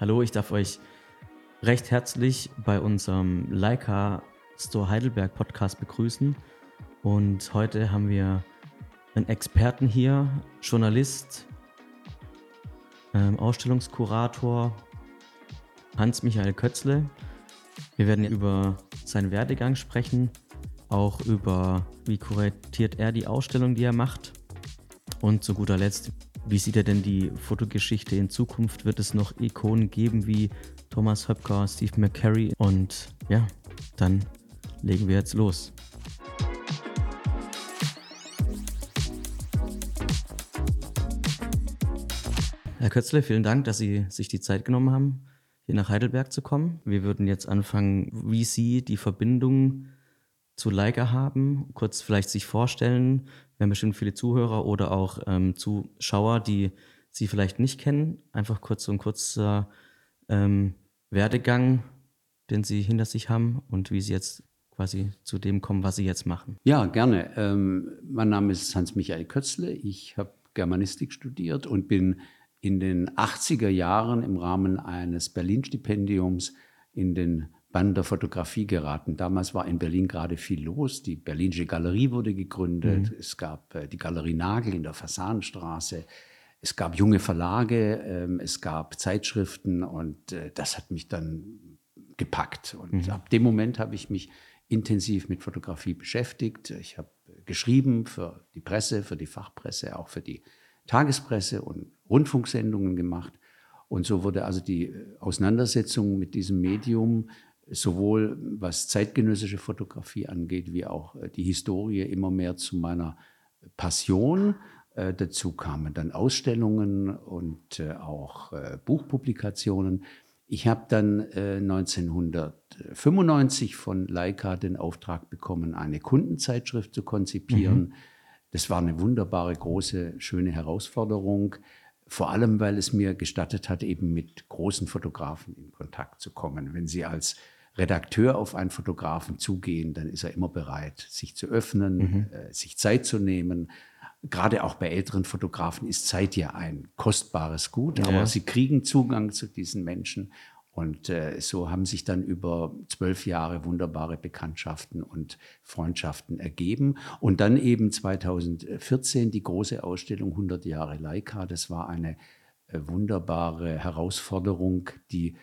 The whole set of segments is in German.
Hallo, ich darf euch recht herzlich bei unserem Leica Store Heidelberg Podcast begrüßen. Und heute haben wir einen Experten hier, Journalist, ähm, Ausstellungskurator Hans-Michael Kötzle. Wir werden über seinen Werdegang sprechen, auch über wie kuratiert er die Ausstellung, die er macht. Und zu guter Letzt, wie sieht er denn die Fotogeschichte in Zukunft? Wird es noch Ikonen geben wie Thomas Höpker, Steve McCarry? Und ja, dann legen wir jetzt los. Herr Kötzle, vielen Dank, dass Sie sich die Zeit genommen haben, hier nach Heidelberg zu kommen. Wir würden jetzt anfangen, wie Sie die Verbindung zu Leica haben, kurz vielleicht sich vorstellen. Wir haben bestimmt viele Zuhörer oder auch ähm, Zuschauer, die Sie vielleicht nicht kennen. Einfach kurz so ein kurzer ähm, Werdegang, den Sie hinter sich haben und wie Sie jetzt quasi zu dem kommen, was Sie jetzt machen. Ja, gerne. Ähm, mein Name ist Hans-Michael Kötzle. Ich habe Germanistik studiert und bin in den 80er Jahren im Rahmen eines Berlin-Stipendiums in den Bann der Fotografie geraten. Damals war in Berlin gerade viel los. Die Berlinische Galerie wurde gegründet. Mhm. Es gab äh, die Galerie Nagel in der Fasanenstraße. Es gab junge Verlage, ähm, es gab Zeitschriften und äh, das hat mich dann gepackt. Und mhm. ab dem Moment habe ich mich intensiv mit Fotografie beschäftigt. Ich habe geschrieben für die Presse, für die Fachpresse, auch für die Tagespresse und Rundfunksendungen gemacht. Und so wurde also die äh, Auseinandersetzung mit diesem Medium, sowohl was zeitgenössische Fotografie angeht, wie auch äh, die Historie immer mehr zu meiner Passion. Äh, dazu kamen dann Ausstellungen und auch Buchpublikationen. Ich habe dann 1995 von Leica den Auftrag bekommen, eine Kundenzeitschrift zu konzipieren. Mhm. Das war eine wunderbare, große, schöne Herausforderung. Vor allem, weil es mir gestattet hat, eben mit großen Fotografen in Kontakt zu kommen. Wenn Sie als Redakteur auf einen Fotografen zugehen, dann ist er immer bereit, sich zu öffnen, mhm. äh, sich Zeit zu nehmen. Gerade auch bei älteren Fotografen ist Zeit ja ein kostbares Gut, aber sie kriegen Zugang zu diesen Menschen und äh, so haben sich dann über zwölf Jahre wunderbare Bekanntschaften und Freundschaften ergeben. Und dann eben 2014 die große Ausstellung 100 Jahre Leica. Das war eine äh, wunderbare Herausforderung, die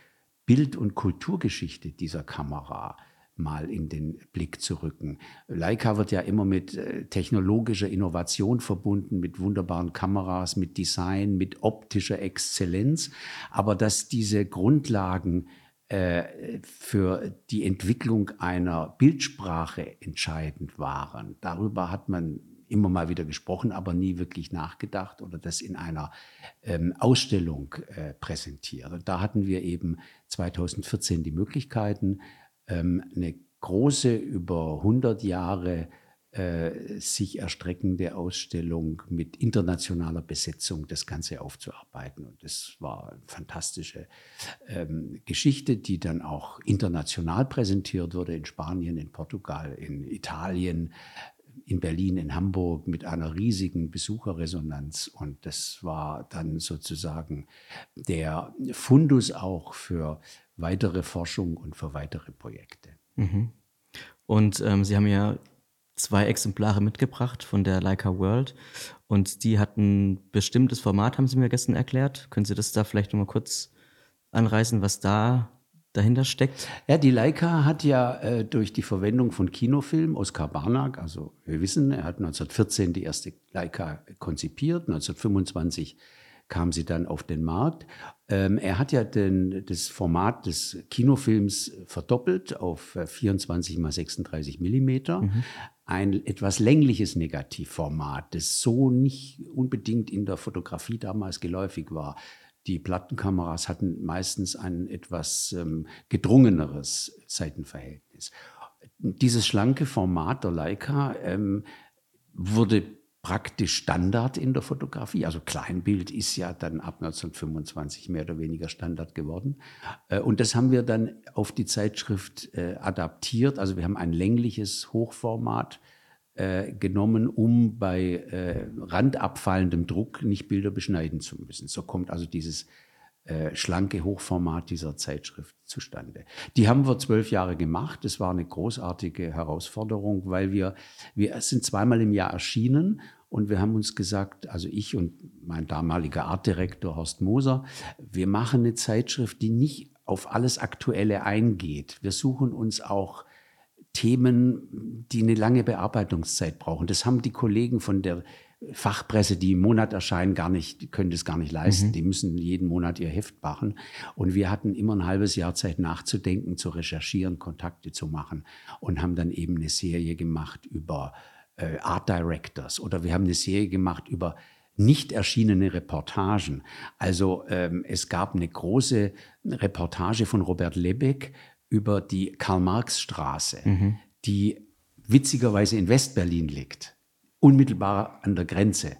Bild- und Kulturgeschichte dieser Kamera mal in den Blick zu rücken. Leica wird ja immer mit äh, technologischer Innovation verbunden, mit wunderbaren Kameras, mit Design, mit optischer Exzellenz. Aber dass diese Grundlagen äh, für die Entwicklung einer Bildsprache entscheidend waren, darüber hat man immer mal wieder gesprochen, aber nie wirklich nachgedacht oder das in einer ähm, Ausstellung äh, präsentiert. Und da hatten wir eben 2014 die Möglichkeiten, ähm, eine große, über 100 Jahre äh, sich erstreckende Ausstellung mit internationaler Besetzung das Ganze aufzuarbeiten. Und das war eine fantastische ähm, Geschichte, die dann auch international präsentiert wurde in Spanien, in Portugal, in Italien, in Berlin, in Hamburg mit einer riesigen Besucherresonanz. Und das war dann sozusagen der Fundus auch für weitere Forschung und für weitere Projekte. Mhm. Und ähm, Sie haben ja zwei Exemplare mitgebracht von der Leica World und die hatten ein bestimmtes Format, haben Sie mir gestern erklärt. Können Sie das da vielleicht nochmal kurz anreißen, was da dahinter steckt? Ja, die Leica hat ja äh, durch die Verwendung von Kinofilm, Oskar Barnack, also wir wissen, er hat 1914 die erste Leica konzipiert, 1925 kam sie dann auf den Markt. Ähm, er hat ja den, das Format des Kinofilms verdoppelt auf 24 mal 36 Millimeter. Mhm. Ein etwas längliches Negativformat, das so nicht unbedingt in der Fotografie damals geläufig war. Die Plattenkameras hatten meistens ein etwas ähm, gedrungeneres Seitenverhältnis. Dieses schlanke Format der Leica ähm, wurde praktisch Standard in der Fotografie. Also Kleinbild ist ja dann ab 1925 mehr oder weniger Standard geworden. Äh, und das haben wir dann auf die Zeitschrift äh, adaptiert. Also wir haben ein längliches Hochformat äh, genommen, um bei randabfallendem Druck nicht Bilder beschneiden zu müssen. So kommt also dieses äh, schlanke Hochformat dieser Zeitschrift zustande. Die haben wir zwölf Jahre gemacht. Das war eine großartige Herausforderung, weil wir, wir sind zweimal im Jahr erschienen und wir haben uns gesagt, also ich und mein damaliger Artdirektor Horst Moser, wir machen eine Zeitschrift, die nicht auf alles Aktuelle eingeht. Wir suchen uns auch Themen, die eine lange Bearbeitungszeit brauchen. Das haben die Kollegen von der Fachpresse, die im Monat erscheinen, gar nicht, können das gar nicht leisten. Mhm. Die müssen jeden Monat ihr Heft machen. Und wir hatten immer ein halbes Jahr Zeit nachzudenken, zu recherchieren, Kontakte zu machen und haben dann eben eine Serie gemacht über äh, Art Directors oder wir haben eine Serie gemacht über nicht erschienene Reportagen. Also ähm, es gab eine große Reportage von Robert Lebeck über die Karl-Marx-Straße, mhm. die witzigerweise in Westberlin liegt unmittelbar an der Grenze.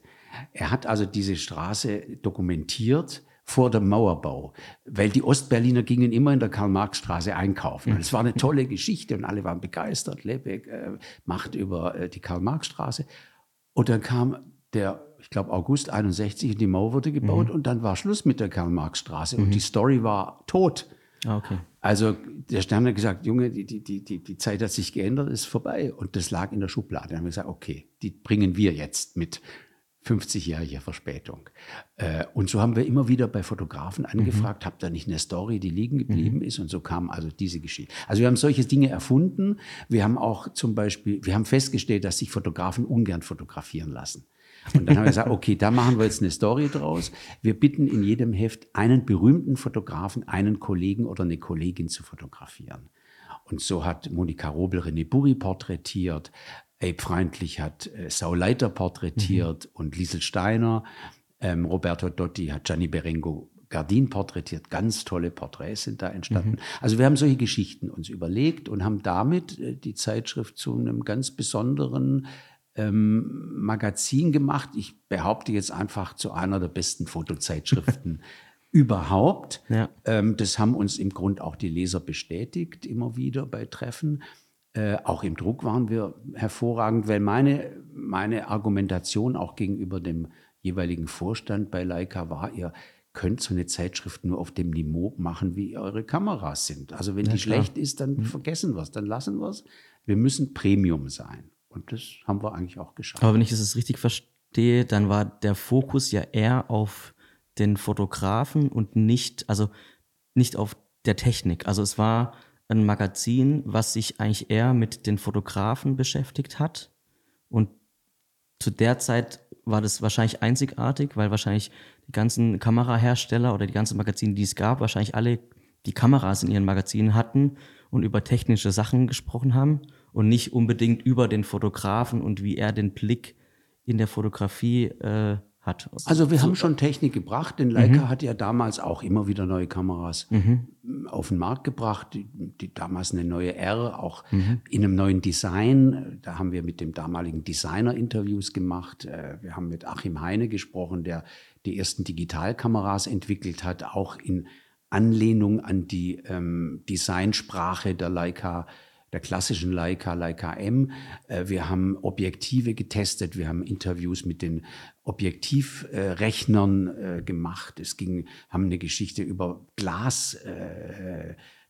Er hat also diese Straße dokumentiert vor dem Mauerbau, weil die Ostberliner gingen immer in der Karl-Marx-Straße einkaufen. Und es war eine tolle Geschichte und alle waren begeistert. Lebeck äh, macht über äh, die Karl-Marx-Straße. Und dann kam der, ich glaube, August 61 und die Mauer wurde gebaut mhm. und dann war Schluss mit der Karl-Marx-Straße mhm. und die Story war tot. Ah, okay. Also der Stern hat gesagt, Junge, die, die, die, die Zeit hat sich geändert, ist vorbei. Und das lag in der Schublade. Dann haben wir gesagt, okay, die bringen wir jetzt mit 50-jähriger Verspätung. Äh, und so haben wir immer wieder bei Fotografen mhm. angefragt, mhm. habt ihr nicht eine Story, die liegen geblieben mhm. ist? Und so kam also diese Geschichte. Also wir haben solche Dinge erfunden. Wir haben auch zum Beispiel, wir haben festgestellt, dass sich Fotografen ungern fotografieren lassen. Und dann haben wir gesagt, okay, da machen wir jetzt eine Story draus. Wir bitten in jedem Heft einen berühmten Fotografen, einen Kollegen oder eine Kollegin zu fotografieren. Und so hat Monika Robel René Burri porträtiert, Abe Freundlich hat äh, Saul Leiter porträtiert mhm. und Liesel Steiner. Ähm, Roberto Dotti hat Gianni Berengo Gardin porträtiert. Ganz tolle Porträts sind da entstanden. Mhm. Also wir haben solche Geschichten uns überlegt und haben damit äh, die Zeitschrift zu einem ganz besonderen ähm, Magazin gemacht. Ich behaupte jetzt einfach zu einer der besten Fotozeitschriften überhaupt. Ja. Ähm, das haben uns im Grund auch die Leser bestätigt, immer wieder bei Treffen. Äh, auch im Druck waren wir hervorragend, weil meine, meine Argumentation auch gegenüber dem jeweiligen Vorstand bei Leica war, ihr könnt so eine Zeitschrift nur auf dem Niveau machen, wie eure Kameras sind. Also wenn ja, die klar. schlecht ist, dann mhm. vergessen wir es, dann lassen wir es. Wir müssen Premium sein. Und das haben wir eigentlich auch geschafft. Aber wenn ich das richtig verstehe, dann war der Fokus ja eher auf den Fotografen und nicht, also nicht auf der Technik. Also es war ein Magazin, was sich eigentlich eher mit den Fotografen beschäftigt hat. Und zu der Zeit war das wahrscheinlich einzigartig, weil wahrscheinlich die ganzen Kamerahersteller oder die ganzen Magazine, die es gab, wahrscheinlich alle die Kameras in ihren Magazinen hatten und über technische Sachen gesprochen haben und nicht unbedingt über den Fotografen und wie er den Blick in der Fotografie äh, hat. Also wir haben schon Technik gebracht, denn Leica mhm. hat ja damals auch immer wieder neue Kameras mhm. auf den Markt gebracht. Die, die, damals eine neue R, auch mhm. in einem neuen Design. Da haben wir mit dem damaligen Designer Interviews gemacht. Äh, wir haben mit Achim Heine gesprochen, der die ersten Digitalkameras entwickelt hat, auch in Anlehnung an die ähm, Designsprache der Leica der klassischen Leica, Leica M. Äh, wir haben Objektive getestet, wir haben Interviews mit den Objektivrechnern äh, gemacht. Es ging, haben eine Geschichte über Glas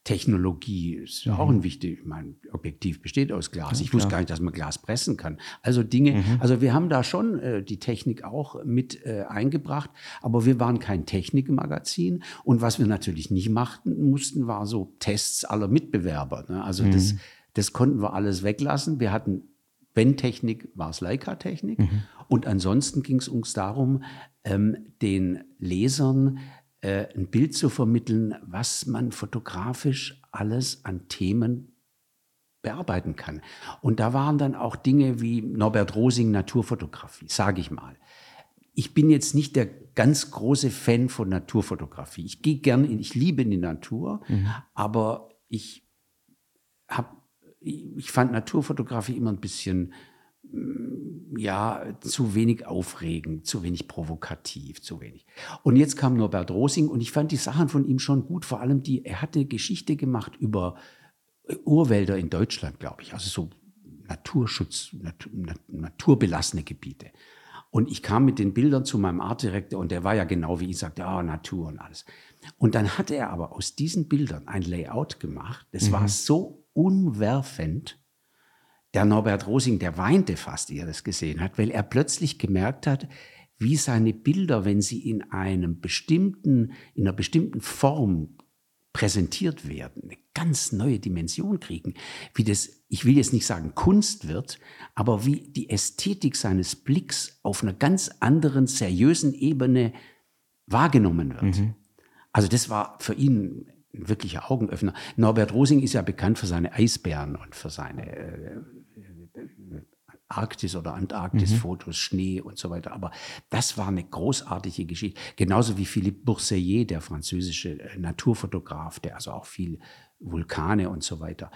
Technologie ist mhm. auch ein wichtig. Mein Objektiv besteht aus Glas. ich wusste gar nicht, dass man Glas pressen kann. Also Dinge, mhm. also wir haben da schon äh, die Technik auch mit äh, eingebracht, aber wir waren kein Technikmagazin. Und was wir natürlich nicht machten mussten, war so Tests aller Mitbewerber. Ne? Also mhm. das, das konnten wir alles weglassen. Wir hatten, wenn Technik, war es Leica-Technik. Mhm. Und ansonsten ging es uns darum, ähm, den Lesern äh, ein Bild zu vermitteln, was man fotografisch alles an Themen bearbeiten kann. Und da waren dann auch Dinge wie Norbert Rosing Naturfotografie, sage ich mal. Ich bin jetzt nicht der ganz große Fan von Naturfotografie. Ich gehe gerne, in, ich liebe die Natur, mhm. aber ich habe, ich fand Naturfotografie immer ein bisschen ja, zu wenig aufregend, zu wenig provokativ, zu wenig. Und jetzt kam Norbert Rosing und ich fand die Sachen von ihm schon gut, vor allem die, er hatte Geschichte gemacht über Urwälder in Deutschland, glaube ich, also so Naturschutz, Natur, naturbelassene Gebiete. Und ich kam mit den Bildern zu meinem Artdirektor und der war ja genau wie ich, sagte, ja, Natur und alles. Und dann hat er aber aus diesen Bildern ein Layout gemacht. Das mhm. war so umwerfend. Der Norbert Rosing, der weinte fast, wie er das gesehen hat, weil er plötzlich gemerkt hat, wie seine Bilder, wenn sie in einem bestimmten, in einer bestimmten Form präsentiert werden, eine ganz neue Dimension kriegen, wie das, ich will jetzt nicht sagen Kunst wird, aber wie die Ästhetik seines Blicks auf einer ganz anderen, seriösen Ebene wahrgenommen wird. Mhm. Also das war für ihn ein wirklicher Augenöffner. Norbert Rosing ist ja bekannt für seine Eisbären und für seine äh, Arktis- oder Antarktis-Fotos, mhm. Schnee und so weiter. Aber das war eine großartige Geschichte. Genauso wie Philippe Bourseillet, der französische äh, Naturfotograf, der also auch viel Vulkane und so weiter.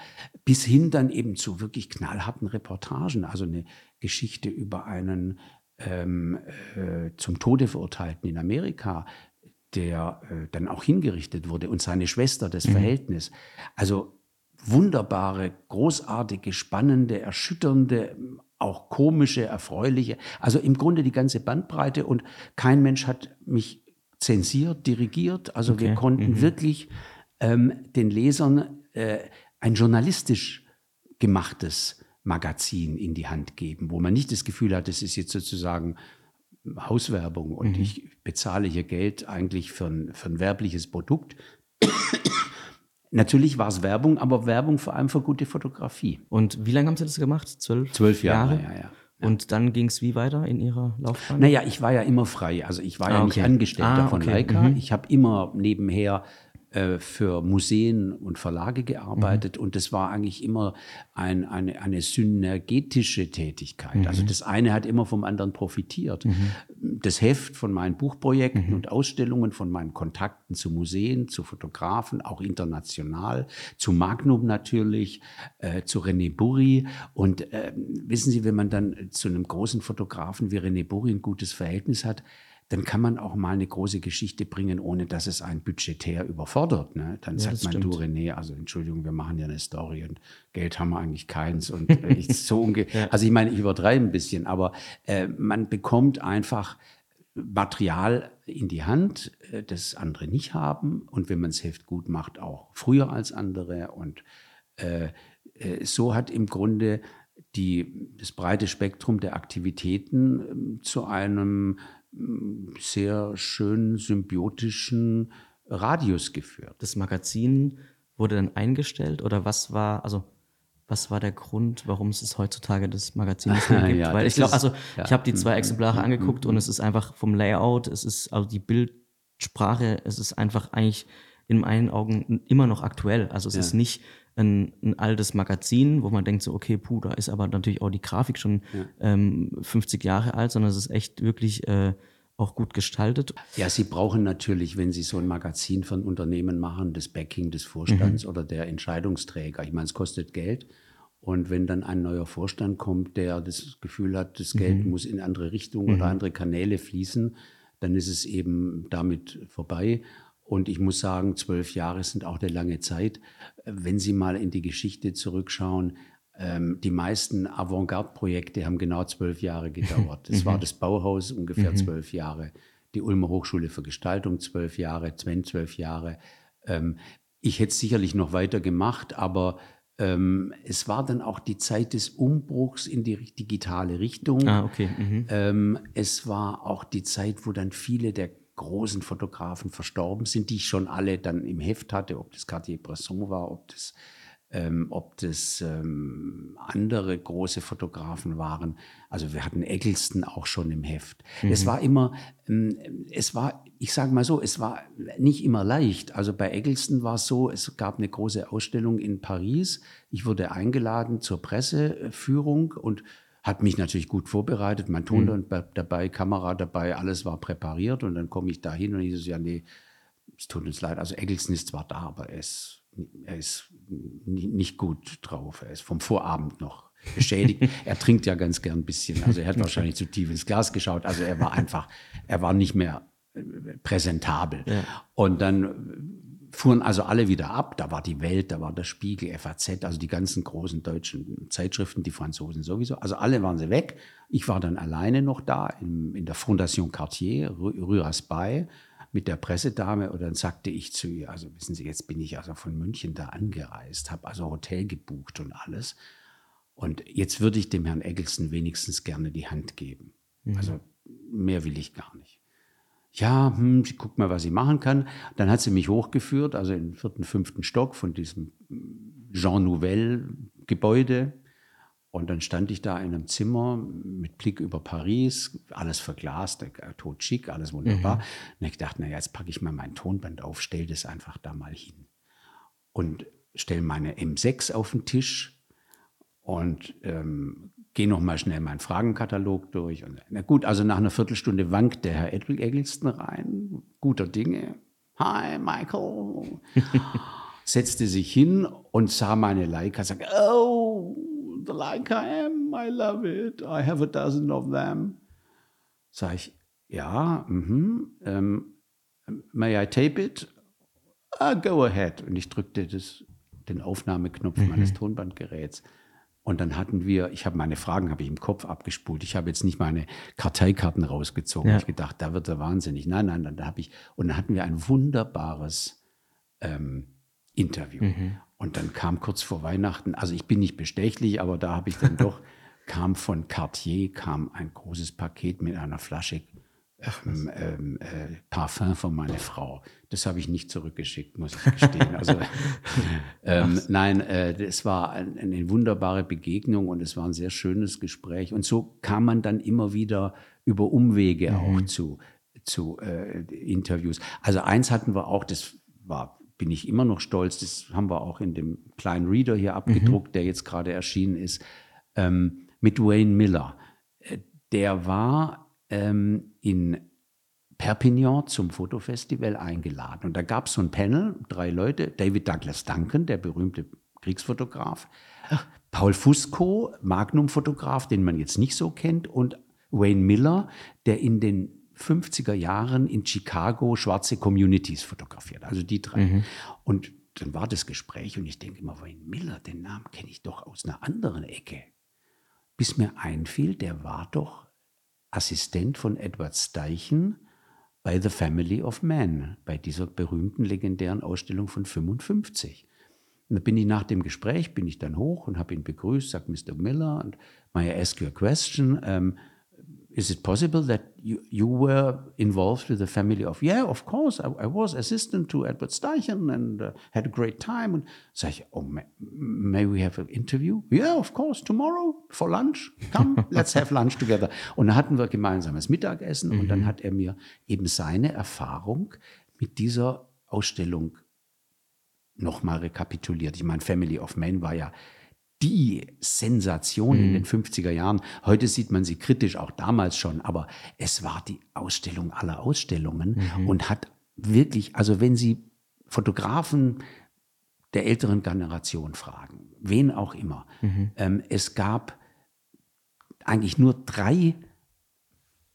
Bis hin dann eben zu wirklich knallharten Reportagen. Also eine Geschichte über einen ähm, äh, zum Tode verurteilten in Amerika, der äh, dann auch hingerichtet wurde und seine Schwester, das mhm. Verhältnis. Also wunderbare, großartige, spannende, erschütternde, auch komische, erfreuliche, also im Grunde die ganze Bandbreite und kein Mensch hat mich zensiert, dirigiert. Also okay. wir konnten mhm. wirklich ähm, den Lesern äh, ein journalistisch gemachtes Magazin in die Hand geben, wo man nicht das Gefühl hat, es ist jetzt sozusagen Hauswerbung und mhm. ich bezahle hier Geld eigentlich für ein, für ein werbliches Produkt. Natürlich war es Werbung, aber Werbung vor allem für gute Fotografie. Und wie lange haben Sie das gemacht? Zwölf, Zwölf Jahre, Jahre? ja, ja. Und dann ging es wie weiter in Ihrer Laufbahn? Naja, ich war ja immer frei. Also ich war ah, ja nicht Angestellter ah, von okay. Leica. Mhm. Ich habe immer nebenher äh, für Museen und Verlage gearbeitet mhm. und das war eigentlich immer ein, eine, eine synergetische Tätigkeit. Mhm. Also das eine hat immer vom anderen profitiert. Mhm. Das Heft von meinen Buchprojekten mhm. und Ausstellungen, von meinen Kontakten zu Museen, zu Fotografen, auch international, zu Magnum natürlich, äh, zu René Burri. Und äh, wissen Sie, wenn man dann zu einem großen Fotografen wie René Burri ein gutes Verhältnis hat, dann kann man auch mal eine große Geschichte bringen, ohne dass es einen budgetär überfordert. Ne? Dann ja, sagt man, stimmt. du René, also Entschuldigung, wir machen ja eine Story und Geld haben wir eigentlich keins und ich so unge ja. Also ich meine, ich übertreibe ein bisschen, aber äh, man bekommt einfach Material in die Hand, äh, das andere nicht haben und wenn man es Heft gut macht, auch früher als andere und äh, äh so hat im Grunde die, das breite Spektrum der Aktivitäten ähm, zu einem sehr schönen symbiotischen Radius geführt. Das Magazin wurde dann eingestellt oder was war, also was war der Grund, warum es heutzutage das Magazin nicht mehr gibt? ja, Weil ich glaube, also ja. ich habe die zwei Exemplare mhm. angeguckt und es ist einfach vom Layout, es ist also die Bildsprache, es ist einfach eigentlich in meinen Augen immer noch aktuell. Also es ja. ist nicht ein, ein, altes Magazin, wo man denkt so, okay, puh, da ist aber natürlich auch die Grafik schon ja. ähm, 50 Jahre alt, sondern es ist echt wirklich äh, auch gut gestaltet. Ja, Sie brauchen natürlich, wenn Sie so ein Magazin von Unternehmen machen, das Backing des Vorstands mhm. oder der Entscheidungsträger. Ich meine, es kostet Geld. Und wenn dann ein neuer Vorstand kommt, der das Gefühl hat, das Geld mhm. muss in andere Richtungen mhm. oder andere Kanäle fließen, dann ist es eben damit vorbei. Und ich muss sagen, zwölf Jahre sind auch eine lange Zeit. Wenn Sie mal in die Geschichte zurückschauen, ähm, die meisten Avantgarde-Projekte haben genau zwölf Jahre gedauert. Es war mhm. das Bauhaus ungefähr mhm. zwölf Jahre, die Ulmer Hochschule für Gestaltung zwölf Jahre, Sven zwölf Jahre. Ähm, ich hätte es sicherlich noch weiter gemacht, aber ähm, es war dann auch die Zeit des Umbruchs in die digitale Richtung. Ah, okay. Mhm. Es war auch die Zeit, wo dann viele der großen Fotografen verstorben sind, die ich schon alle dann im Heft hatte, ob das Cartier-Bresson war, ob das, ähm, ob das ähm, andere große Fotografen waren. Also wir hatten Eggleston auch schon im Heft. Mhm. Es war immer, ähm, es war, ich sage mal so, es war nicht immer leicht. Also bei Eggleston war es so, es gab eine große Ausstellung in Paris. Ich wurde eingeladen zur Presseführung und hat mich natürlich gut vorbereitet, mein Ton mhm. dabei, Kamera dabei, alles war präpariert und dann komme ich da hin und ich so, ja, nee, es tut uns leid. Also Eggleston ist zwar da, aber er ist, er ist nicht gut drauf. Er ist vom Vorabend noch beschädigt. er trinkt ja ganz gern ein bisschen. Also er hat wahrscheinlich zu tief ins Glas geschaut. Also er war einfach, er war nicht mehr äh, präsentabel. Ja. Und dann fuhren also alle wieder ab. Da war die Welt, da war der Spiegel, FAZ, also die ganzen großen deutschen Zeitschriften, die Franzosen sowieso. Also alle waren sie weg. Ich war dann alleine noch da in, in der Fondation Cartier, Rue Raspail, mit der Pressedame und dann sagte ich zu ihr, also wissen Sie, jetzt bin ich also von München da angereist, habe also Hotel gebucht und alles. Und jetzt würde ich dem Herrn Eggleston wenigstens gerne die Hand geben. Mhm. Also mehr will ich gar nicht. Ja, hm, sie guckt mal, was sie machen kann. Dann hat sie mich hochgeführt, also im vierten, fünften Stock von diesem Jean Nouvel Gebäude. Und dann stand ich da in einem Zimmer mit Blick über Paris, alles verglast, tot schick, alles wunderbar. Mhm. Und ich dachte, naja, jetzt packe ich mal mein Tonband auf, stell das einfach da mal hin. Und stelle meine M6 auf den Tisch und ähm, gehe noch mal schnell meinen Fragenkatalog durch. Und, na gut, also nach einer Viertelstunde wankt der Herr Eggleston rein, guter Dinge. Hi, Michael. Setzte sich hin und sah meine Leica, sagte, oh, the Leica M, I love it, I have a dozen of them. Sag ich, ja, mhm, um, may I tape it? Uh, go ahead. Und ich drückte das, den Aufnahmeknopf mhm. meines Tonbandgeräts. Und dann hatten wir, ich habe meine Fragen habe ich im Kopf abgespult. Ich habe jetzt nicht meine Karteikarten rausgezogen. Ja. Ich gedacht, da wird er wahnsinnig. Nein, nein, dann habe ich und dann hatten wir ein wunderbares ähm, Interview. Mhm. Und dann kam kurz vor Weihnachten, also ich bin nicht bestechlich, aber da habe ich dann doch kam von Cartier kam ein großes Paket mit einer Flasche ähm, ähm, äh, Parfum von meiner Frau. Das habe ich nicht zurückgeschickt, muss ich gestehen. Also, ähm, nein, äh, es war ein, eine wunderbare Begegnung und es war ein sehr schönes Gespräch. Und so kam man dann immer wieder über Umwege mhm. auch zu, zu äh, Interviews. Also eins hatten wir auch, das war bin ich immer noch stolz. Das haben wir auch in dem kleinen Reader hier abgedruckt, mhm. der jetzt gerade erschienen ist, ähm, mit Wayne Miller. Äh, der war ähm, in Perpignan zum Fotofestival eingeladen. Und da gab es so ein Panel, drei Leute, David Douglas Duncan, der berühmte Kriegsfotograf, Paul Fusco, Magnum-Fotograf, den man jetzt nicht so kennt, und Wayne Miller, der in den 50er Jahren in Chicago schwarze Communities fotografiert. Also die drei. Mhm. Und dann war das Gespräch und ich denke immer, Wayne Miller, den Namen kenne ich doch aus einer anderen Ecke. Bis mir einfiel, der war doch Assistent von Edward Steichen bei The Family of Man, bei dieser berühmten legendären Ausstellung von 55. Und da bin ich nach dem Gespräch, bin ich dann hoch und habe ihn begrüßt, sagt Mr. Miller, and may I ask you a question? Um, is it possible that you, you were involved with the family of, yeah, of course, I, I was assistant to Edward Steichen and uh, had a great time. Und sag ich, oh, may, may, we have an interview? Yeah, of course, tomorrow for lunch. Come, let's have lunch together. Und dann hatten wir gemeinsames Mittagessen mhm. und dann mhm. hat er mir eben seine Erfahrung mit dieser Ausstellung nochmal rekapituliert. Ich meine, Family of Men war ja die Sensation mhm. in den 50er Jahren. Heute sieht man sie kritisch, auch damals schon, aber es war die Ausstellung aller Ausstellungen mhm. und hat wirklich, also wenn Sie Fotografen der älteren Generation fragen, wen auch immer, mhm. ähm, es gab eigentlich nur drei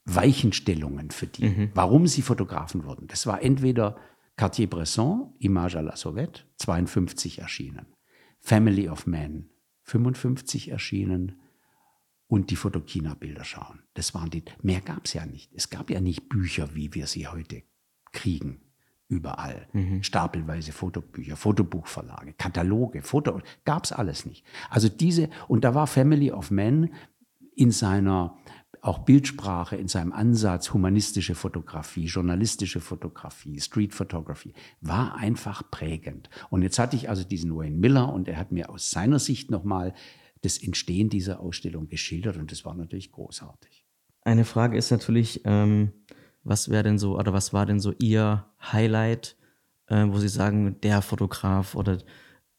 Weichenstellungen für die, mhm. warum sie Fotografen wurden. Das war entweder Cartier-Bresson, Image à la Sauvette, 52 erschienen, Family of Men, 55 erschienen und die Fotokina-Bilder schauen. Das waren die, mehr gab es ja nicht. Es gab ja nicht Bücher, wie wir sie heute kriegen. Überall. Mhm. Stapelweise Fotobücher, Fotobuchverlage, Kataloge, Foto, gab es alles nicht. Also diese, und da war Family of Men in seiner auch Bildsprache in seinem Ansatz, humanistische Fotografie, journalistische Fotografie, Street Photography, war einfach prägend. Und jetzt hatte ich also diesen Wayne Miller und er hat mir aus seiner Sicht nochmal das Entstehen dieser Ausstellung geschildert und das war natürlich großartig. Eine Frage ist natürlich, ähm, was wäre denn so, oder was war denn so Ihr Highlight, äh, wo Sie sagen, der Fotograf oder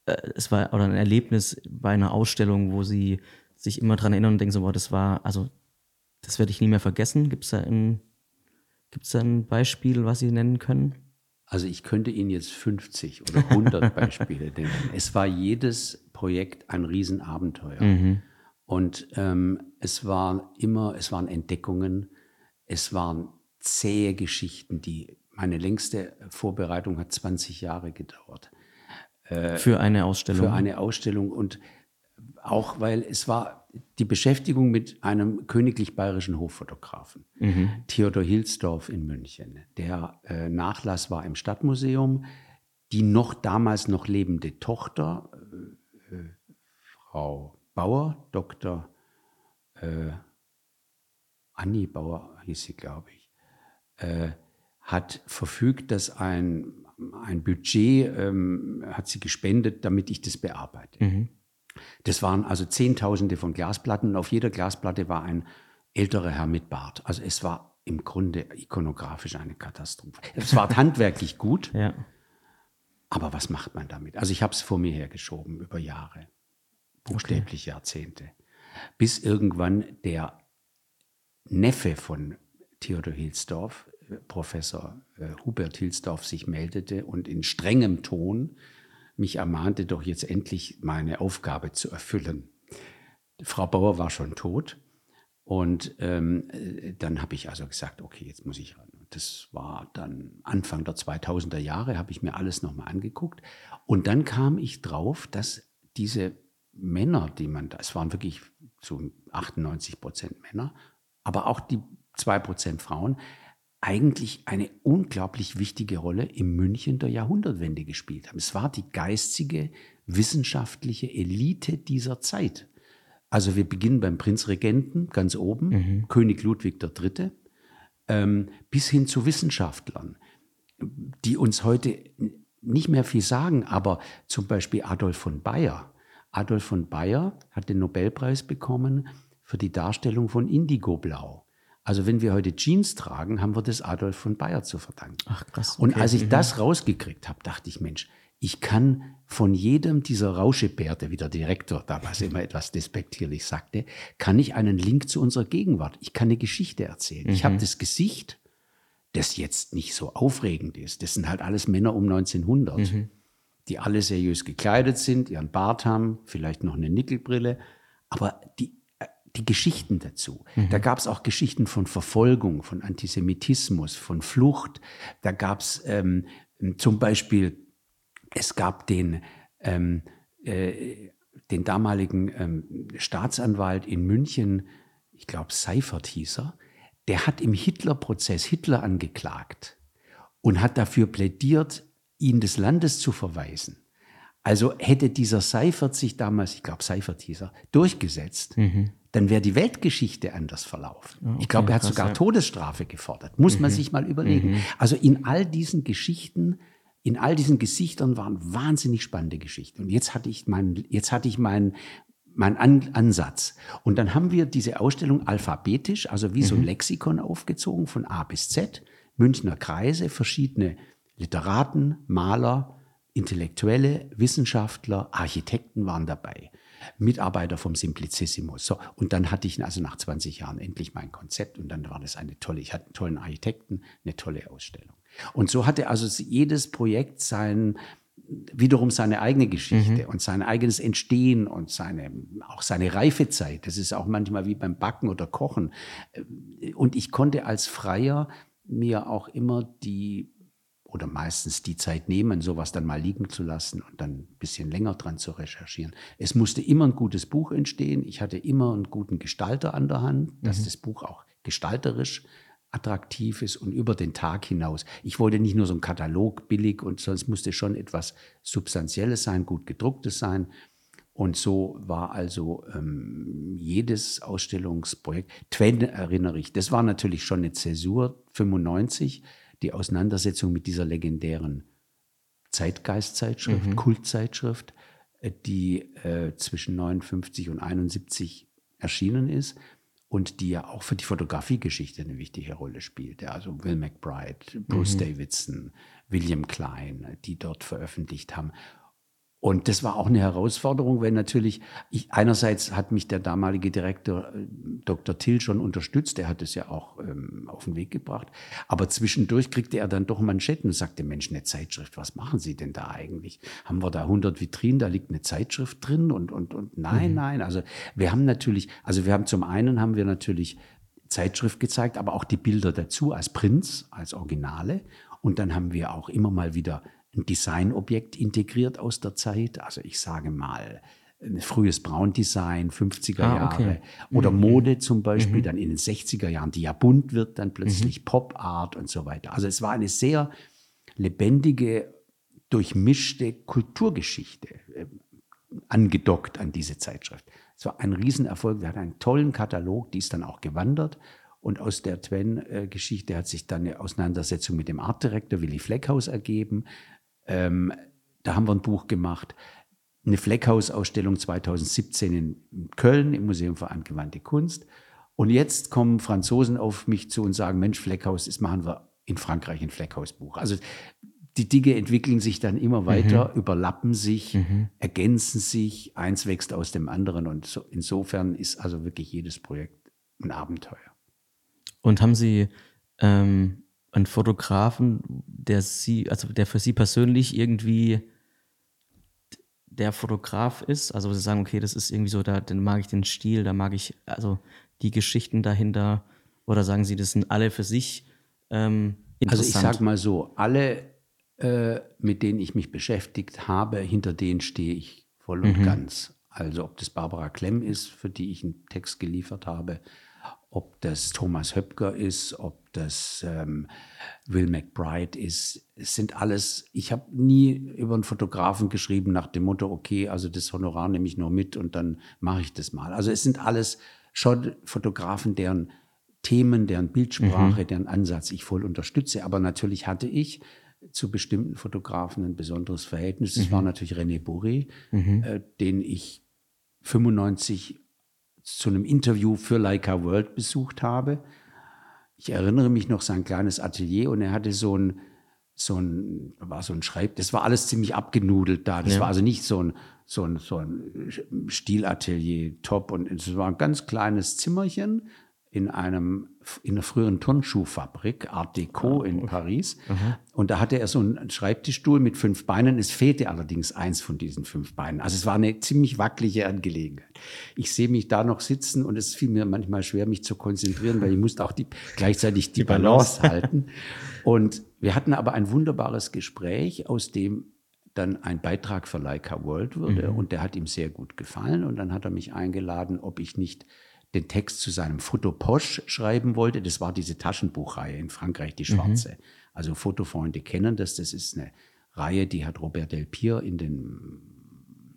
äh, es war oder ein Erlebnis bei einer Ausstellung, wo Sie sich immer daran erinnern und denken so, boah, das war, also das werde ich nie mehr vergessen. Gibt es da, ein, da ein Beispiel, was Sie nennen können? Also ich könnte Ihnen jetzt 50 oder 100 Beispiele nennen. Es war jedes Projekt ein Riesenabenteuer. Mhm. Und ähm, es war immer, es waren Entdeckungen, es waren zähe Geschichten, die meine längste Vorbereitung hat 20 Jahre gedauert. Äh, für eine Ausstellung. Für eine Ausstellung und auch weil es war, die Beschäftigung mit einem königlich bayerischen Hoffotografen, mhm. Theodor Hilsdorf in München. Der äh, Nachlass war im Stadtmuseum. Die noch damals noch lebende Tochter, äh, äh Frau Bauer, Dr. Äh, Annie Bauer hieß sie, glaube ich, äh, hat verfügt, dass ein, ein Budget ähm, hat sie gespendet, damit ich das bearbeite. Mhm. Das waren also Zehntausende von Glasplatten und auf jeder Glasplatte war ein älterer Herr mit Bart. Also es war im Grunde ikonografisch eine Katastrophe. Es war handwerklich gut, ja. aber was macht man damit? Also ich habe es vor mir hergeschoben über Jahre, buchstäblich okay. Jahrzehnte, bis irgendwann der Neffe von Theodor Hilsdorf, äh, Professor äh, Hubert Hilsdorf, sich meldete und in strengem Ton mich ermahnte, doch jetzt endlich meine Aufgabe zu erfüllen. Frau Bauer war schon tot. Und ähm, äh, dann habe ich also gesagt, okay, jetzt muss ich ran. Das war dann Anfang der 2000er Jahre, habe ich mir alles nochmal angeguckt. Und dann kam ich drauf, dass diese Männer, die man da, es waren wirklich so 98 Prozent Männer, aber auch die zwei Prozent Frauen, eigentlich eine unglaublich wichtige Rolle im München der Jahrhundertwende gespielt haben. Es war die geistige, wissenschaftliche Elite dieser Zeit. Also wir beginnen beim Prinzregenten ganz oben, mhm. König Ludwig III., ähm, bis hin zu Wissenschaftlern, die uns heute nicht mehr viel sagen, aber zum Beispiel Adolf von Bayer. Adolf von Bayer hat den Nobelpreis bekommen für die Darstellung von Indigoblau. Also wenn wir heute Jeans tragen, haben wir das Adolf von Bayer zu verdanken. Ach krass. Okay. Und als ich mhm. das rausgekriegt habe, dachte ich, Mensch, ich kann von jedem dieser Rauschebärte, wie der Direktor damals immer etwas despektierlich sagte, kann ich einen Link zu unserer Gegenwart. Ich kann eine Geschichte erzählen. Mhm. Ich habe das Gesicht, das jetzt nicht so aufregend ist. Das sind halt alles Männer um 1900, mhm. die alle seriös gekleidet sind, ihren Bart haben, vielleicht noch eine Nickelbrille, aber die die Geschichten dazu. Mhm. Da gab es auch Geschichten von Verfolgung, von Antisemitismus, von Flucht. Da gab es ähm, zum Beispiel, es gab den, ähm, äh, den damaligen ähm, Staatsanwalt in München, ich glaube Seifert hieß er, der hat im Hitler-Prozess Hitler angeklagt und hat dafür plädiert, ihn des Landes zu verweisen. Also hätte dieser Seifert sich damals, ich glaube Seifert hieß er, durchgesetzt, mhm dann wäre die Weltgeschichte anders verlaufen. Okay, ich glaube, er hat krass, sogar ja. Todesstrafe gefordert. Muss mhm. man sich mal überlegen. Mhm. Also in all diesen Geschichten, in all diesen Gesichtern waren wahnsinnig spannende Geschichten. Und jetzt hatte ich meinen, jetzt hatte ich meinen, mein An Ansatz. Und dann haben wir diese Ausstellung alphabetisch, also wie so ein mhm. Lexikon aufgezogen, von A bis Z, Münchner Kreise, verschiedene Literaten, Maler, Intellektuelle, Wissenschaftler, Architekten waren dabei. Mitarbeiter vom Simplicissimus. So, und dann hatte ich also nach 20 Jahren endlich mein Konzept und dann war das eine tolle, ich hatte einen tollen Architekten, eine tolle Ausstellung. Und so hatte also jedes Projekt sein, wiederum seine eigene Geschichte mhm. und sein eigenes Entstehen und seine, auch seine Reifezeit. Das ist auch manchmal wie beim Backen oder Kochen. Und ich konnte als Freier mir auch immer die oder meistens die Zeit nehmen, sowas dann mal liegen zu lassen und dann ein bisschen länger dran zu recherchieren. Es musste immer ein gutes Buch entstehen. Ich hatte immer einen guten Gestalter an der Hand, dass mhm. das Buch auch gestalterisch attraktiv ist und über den Tag hinaus. Ich wollte nicht nur so einen Katalog billig und sonst musste schon etwas Substanzielles sein, gut gedrucktes sein. Und so war also ähm, jedes Ausstellungsprojekt. Twente erinnere ich, das war natürlich schon eine Zäsur, 95 die Auseinandersetzung mit dieser legendären Zeitgeistzeitschrift, mhm. Kultzeitschrift, äh, die äh, zwischen 59 und 71 erschienen ist und die ja auch für die Fotografiegeschichte eine wichtige Rolle spielt. Ja, also Will McBride, Bruce mhm. Davidson, William Klein, die dort veröffentlicht haben. Und das war auch eine Herausforderung, weil natürlich, ich, einerseits hat mich der damalige Direktor äh, Dr. Till schon unterstützt, er hat es ja auch ähm, auf den Weg gebracht, aber zwischendurch kriegte er dann doch Manschetten und sagte, Mensch, eine Zeitschrift, was machen Sie denn da eigentlich? Haben wir da 100 Vitrinen, da liegt eine Zeitschrift drin und, und, und nein, mhm. nein, also wir haben natürlich, also wir haben zum einen haben wir natürlich Zeitschrift gezeigt, aber auch die Bilder dazu als Prints, als Originale und dann haben wir auch immer mal wieder ein Designobjekt integriert aus der Zeit. Also ich sage mal, frühes Braundesign, 50er Ah, Jahre. okay. Oder Mhm. Mode zum Beispiel, dann in den 60er Jahren, die ja bunt wird, dann plötzlich Pop Art und so weiter. Also es war eine sehr lebendige, durchmischte Kulturgeschichte äh, angedockt an diese Zeitschrift. Es war ein Riesenerfolg. Wir hatten einen tollen Katalog, die ist dann auch gewandert. Und aus der Twen-Geschichte hat sich dann eine Auseinandersetzung mit dem Artdirektor Willy Fleckhaus ergeben. Ähm, da haben wir ein Buch gemacht. Eine Fleckhaus-Ausstellung 2017 in Köln im Museum für angewandte Kunst. Und jetzt kommen Franzosen auf mich zu und sagen, Mensch, Fleckhaus, das machen wir in Frankreich ein Fleckhausbuch. Also die Dinge entwickeln sich dann immer weiter, überlappen sich, ergänzen sich, eins wächst aus dem anderen. Und so, insofern ist also wirklich jedes Projekt ein Abenteuer. Und haben Sie ähm, einen Fotografen, der Sie, also der für Sie persönlich irgendwie der Fotograf ist? Also wo Sie sagen, okay, das ist irgendwie so, da dann mag ich den Stil, da mag ich also die Geschichten dahinter. Oder sagen Sie, das sind alle für sich ähm, Also ich interessant? sage mal so, alle, äh, mit denen ich mich beschäftigt habe, hinter denen stehe ich voll und ganz. Also ob das Barbara Klemm ist, für die ich einen Text geliefert habe, ob das Thomas Höpker ist, ob das ähm, Will McBride ist. Es sind alles, ich habe nie über einen Fotografen geschrieben nach dem Motto, okay, also das Honorar nehme ich nur mit und dann mache ich das mal. Also es sind alles schon Fotografen, deren Themen, deren Bildsprache, deren Ansatz ich voll unterstütze. Aber natürlich hatte ich zu bestimmten Fotografen ein besonderes Verhältnis. Das war natürlich René Bourré, äh, den ich 95 zu einem Interview für Leica World besucht habe. Ich erinnere mich noch sein kleines Atelier und er hatte so ein, so ein, war so ein Schreib, das war alles ziemlich abgenudelt da. Das Ja. war also nicht so ein, so ein, so ein Stilatelier, top. Und es war ein ganz kleines Zimmerchen in einem, in einer früheren Turnschuhfabrik, Art Deco in Paris. Und da hatte er so einen Schreibtischstuhl mit fünf Beinen. Es fehlte allerdings eins von diesen fünf Beinen. Also es war eine ziemlich wackelige Angelegenheit. Ich sehe mich da noch sitzen und es fiel mir manchmal schwer, mich zu konzentrieren, weil ich musste auch die, gleichzeitig die, Balance halten. Und wir hatten aber ein wunderbares Gespräch, aus dem dann ein Beitrag für Leica World wurde und der hat ihm sehr gut gefallen und dann hat er mich eingeladen, ob ich nicht den Text zu seinem Foto Poche schreiben wollte. Das war diese Taschenbuchreihe in Frankreich, die schwarze. Also Fotofreunde kennen das. Das ist eine Reihe, die hat Robert Delpire in den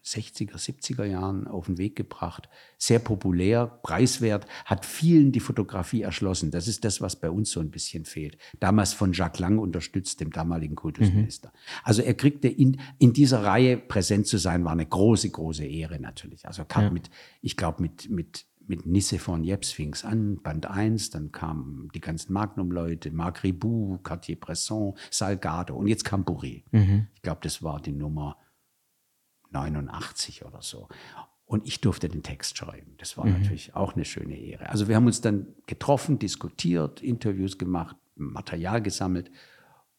60er, 70er Jahren auf den Weg gebracht. Sehr populär, preiswert, hat vielen die Fotografie erschlossen. Das ist das, was bei uns so ein bisschen fehlt. Damals von Jacques Lang unterstützt, dem damaligen Kultusminister. Also er kriegte in, in dieser Reihe präsent zu sein, war eine große, große Ehre natürlich. Also kam mit, ich glaube, mit, mit mit Nisse von Jeps fing es an, Band 1, dann kamen die ganzen Magnum-Leute, Marc Ribou, Cartier-Bresson, Salgado und jetzt kam Bourré. Ich glaube, das war die Nummer 89 oder so. Und ich durfte den Text schreiben. Das war natürlich auch eine schöne Ehre. Also wir haben uns dann getroffen, diskutiert, Interviews gemacht, Material gesammelt.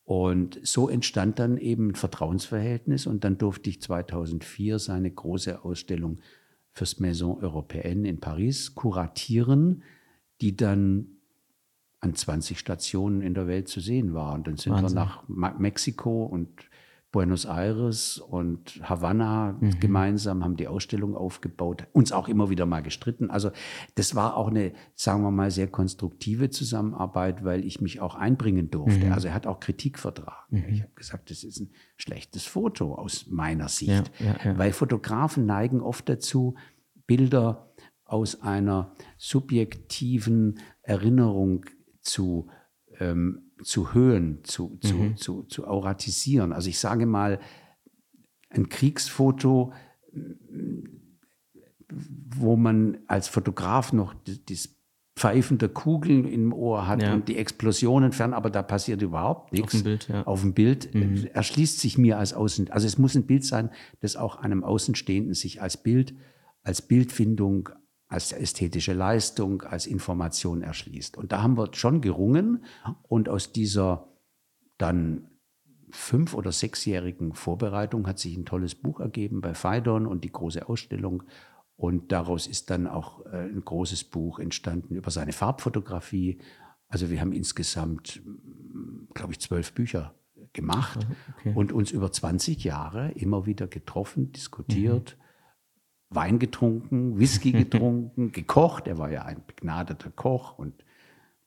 Und so entstand dann eben ein Vertrauensverhältnis. Und dann durfte ich 2004 seine große Ausstellung fürs Maison Européenne in Paris kuratieren, die dann an 20 Stationen in der Welt zu sehen war. Und dann sind Wahnsinn. wir nach Mexiko und Buenos Aires und Havanna gemeinsam, haben die Ausstellung aufgebaut, uns auch immer wieder mal gestritten. Also das war auch eine, sagen wir mal, sehr konstruktive Zusammenarbeit, weil ich mich auch einbringen durfte. Also er hat auch Kritik vertragen. Ich habe gesagt, das ist ein schlechtes Foto aus meiner Sicht. Ja, ja, ja. Weil Fotografen neigen oft dazu, Bilder aus einer subjektiven Erinnerung zu, ähm, zu höhen, zu, zu, Mhm. zu, zu auratisieren. Also ich sage mal, ein Kriegsfoto, wo man als Fotograf noch das Pfeifen der Kugeln im Ohr hat Ja. und die Explosionen fern, aber da passiert überhaupt nichts. dem Bild, ja. Auf dem Bild äh, erschließt sich mir als Außen, also es muss ein Bild sein, das auch einem Außenstehenden sich als Bild, als Bildfindung, als ästhetische Leistung, als Information erschließt. Und da haben wir schon gerungen und aus dieser dann fünf- oder sechsjährigen Vorbereitung hat sich ein tolles Buch ergeben bei Phaidon und die große Ausstellung. Und daraus ist dann auch äh, ein großes Buch entstanden über seine Farbfotografie. Also wir haben insgesamt, glaube ich, zwölf Bücher gemacht okay. und uns über 20 Jahre immer wieder getroffen, diskutiert, Wein getrunken, Whisky getrunken, gekocht. Er war ja ein begnadeter Koch und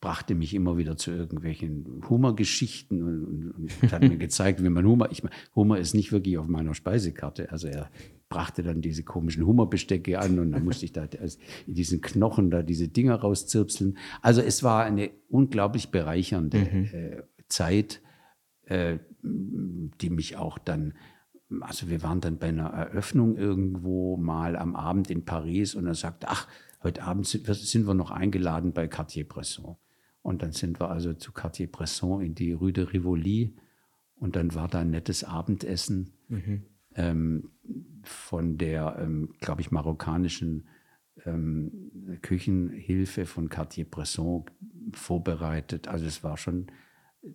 brachte mich immer wieder zu irgendwelchen Hummergeschichten und, und, und hat mir gezeigt, wie man Hummer, ich meine, Hummer ist nicht wirklich auf meiner Speisekarte. Also er brachte dann diese komischen Hummerbestecke an und dann musste ich da in diesen Knochen da diese Dinger rauszirpseln. Also es war eine unglaublich bereichernde mhm. äh, Zeit, äh, die mich auch dann also wir waren dann bei einer Eröffnung irgendwo mal am Abend in Paris und er sagte, ach, heute Abend sind wir, sind wir noch eingeladen bei Cartier-Bresson. Und dann sind wir also zu Cartier-Bresson in die Rue de Rivoli und dann war da ein nettes Abendessen mhm. ähm, von der, ähm, glaube ich, marokkanischen ähm, Küchenhilfe von Cartier-Bresson vorbereitet. Also es war schon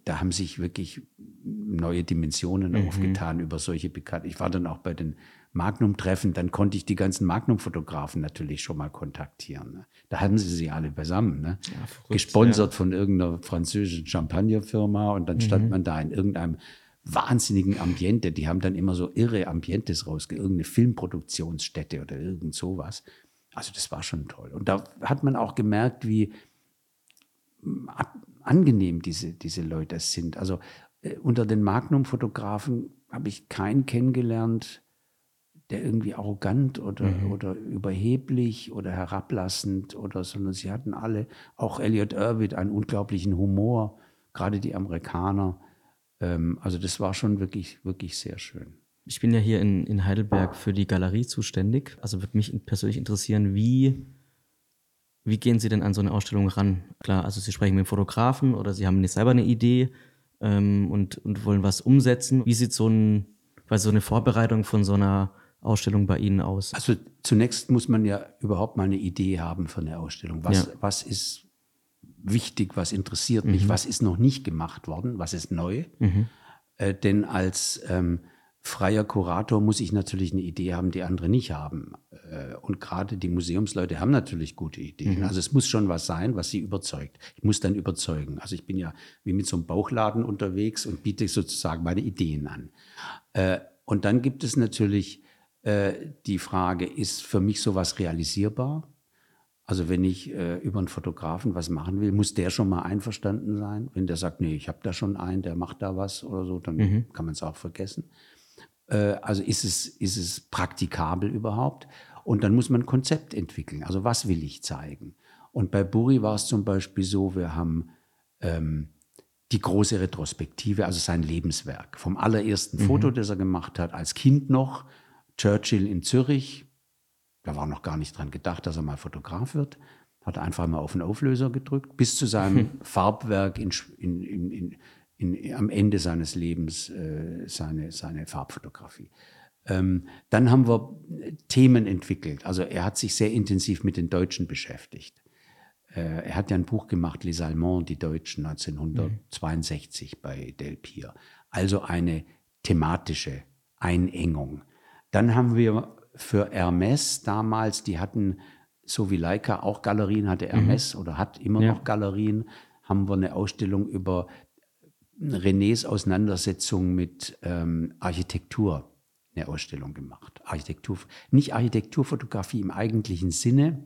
da haben sich wirklich neue Dimensionen mhm. aufgetan über solche Bekannten. Ich war dann auch bei den Magnum-Treffen, dann konnte ich die ganzen Magnum-Fotografen natürlich schon mal kontaktieren. Ne? Da haben sie sie alle beisammen, ne? ja, verrückt, gesponsert ja. von irgendeiner französischen Champagnerfirma und dann mhm. stand man da in irgendeinem wahnsinnigen Ambiente. Die haben dann immer so irre Ambientes rausge, irgendeine Filmproduktionsstätte oder irgend sowas. Also das war schon toll. Und da hat man auch gemerkt, wie angenehm diese, diese Leute sind. Also äh, unter den Magnum-Fotografen habe ich keinen kennengelernt, der irgendwie arrogant oder, mhm. oder überheblich oder herablassend oder, sondern sie hatten alle, auch Elliot Irwin, einen unglaublichen Humor, gerade die Amerikaner. Ähm, also das war schon wirklich, wirklich sehr schön. Ich bin ja hier in, in Heidelberg für die Galerie zuständig. Also würde mich persönlich interessieren, wie wie gehen Sie denn an so eine Ausstellung ran? Klar, also Sie sprechen mit dem Fotografen oder Sie haben selber eine Idee ähm, und, und wollen was umsetzen. Wie sieht so, ein, quasi so eine Vorbereitung von so einer Ausstellung bei Ihnen aus? Also zunächst muss man ja überhaupt mal eine Idee haben für eine Ausstellung. Was, ja. was ist wichtig, was interessiert mich, mhm. was ist noch nicht gemacht worden, was ist neu? Mhm. Äh, denn als ähm, freier Kurator muss ich natürlich eine Idee haben, die andere nicht haben. Äh, und gerade die Museumsleute haben natürlich gute Ideen. Mhm. Also es muss schon was sein, was sie überzeugt. Ich muss dann überzeugen. Also ich bin ja wie mit so einem Bauchladen unterwegs und biete sozusagen meine Ideen an. Äh, und dann gibt es natürlich äh, die Frage, ist für mich sowas realisierbar? Also wenn ich über einen Fotografen was machen will, muss der schon mal einverstanden sein. Wenn der sagt, nee, ich habe da schon einen, der macht da was oder so, dann mhm. kann man es auch vergessen. Äh, also ist es, ist es praktikabel überhaupt? Und dann muss man ein Konzept entwickeln. Also was will ich zeigen? Und bei Buri war es zum Beispiel so, wir haben ähm, die große Retrospektive, also sein Lebenswerk. Vom allerersten mhm. Foto, das er gemacht hat, als Kind noch, Churchill in Zürich. Da war noch gar nicht dran gedacht, dass er mal Fotograf wird. Hat einfach mal auf den Auflöser gedrückt, bis zu seinem Farbwerk in, in, in, in, am Ende seines Lebens äh, seine, seine Farbfotografie. Ähm, dann haben wir Themen entwickelt. Also er hat sich sehr intensiv mit den Deutschen beschäftigt. Äh, er hat ja ein Buch gemacht, Les Allemands, die Deutschen, 1962 mhm. bei Delpire. Also eine thematische Einengung. Dann haben wir für Hermes damals, die hatten, so wie Leica auch Galerien, hatte. Hermes mhm. oder hat immer ja. noch Galerien, haben wir eine Ausstellung über Renés Auseinandersetzung mit ähm, Architektur eine Ausstellung gemacht. Architektur, nicht Architekturfotografie im eigentlichen Sinne,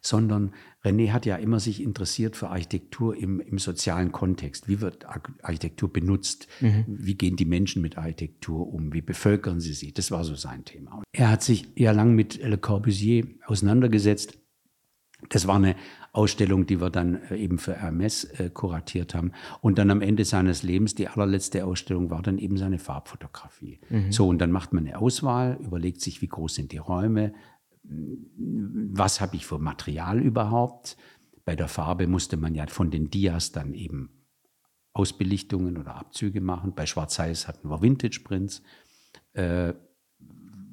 sondern René hat ja immer sich interessiert für Architektur im, im sozialen Kontext. Wie wird Architektur benutzt? Mhm. Wie gehen die Menschen mit Architektur um? Wie bevölkern sie sie? Das war so sein Thema. Er hat sich eher lang mit Le Corbusier auseinandergesetzt. Das war eine Ausstellung, die wir dann äh, eben für Hermes äh, kuratiert haben. Und dann am Ende seines Lebens, die allerletzte Ausstellung war dann eben seine Farbfotografie. Mhm. So, und dann macht man eine Auswahl, überlegt sich, wie groß sind die Räume, was habe ich für Material überhaupt. Bei der Farbe musste man ja von den Dias dann eben Ausbelichtungen oder Abzüge machen. Bei Schwarz-Weiß hatten wir Vintage-Prints. Äh,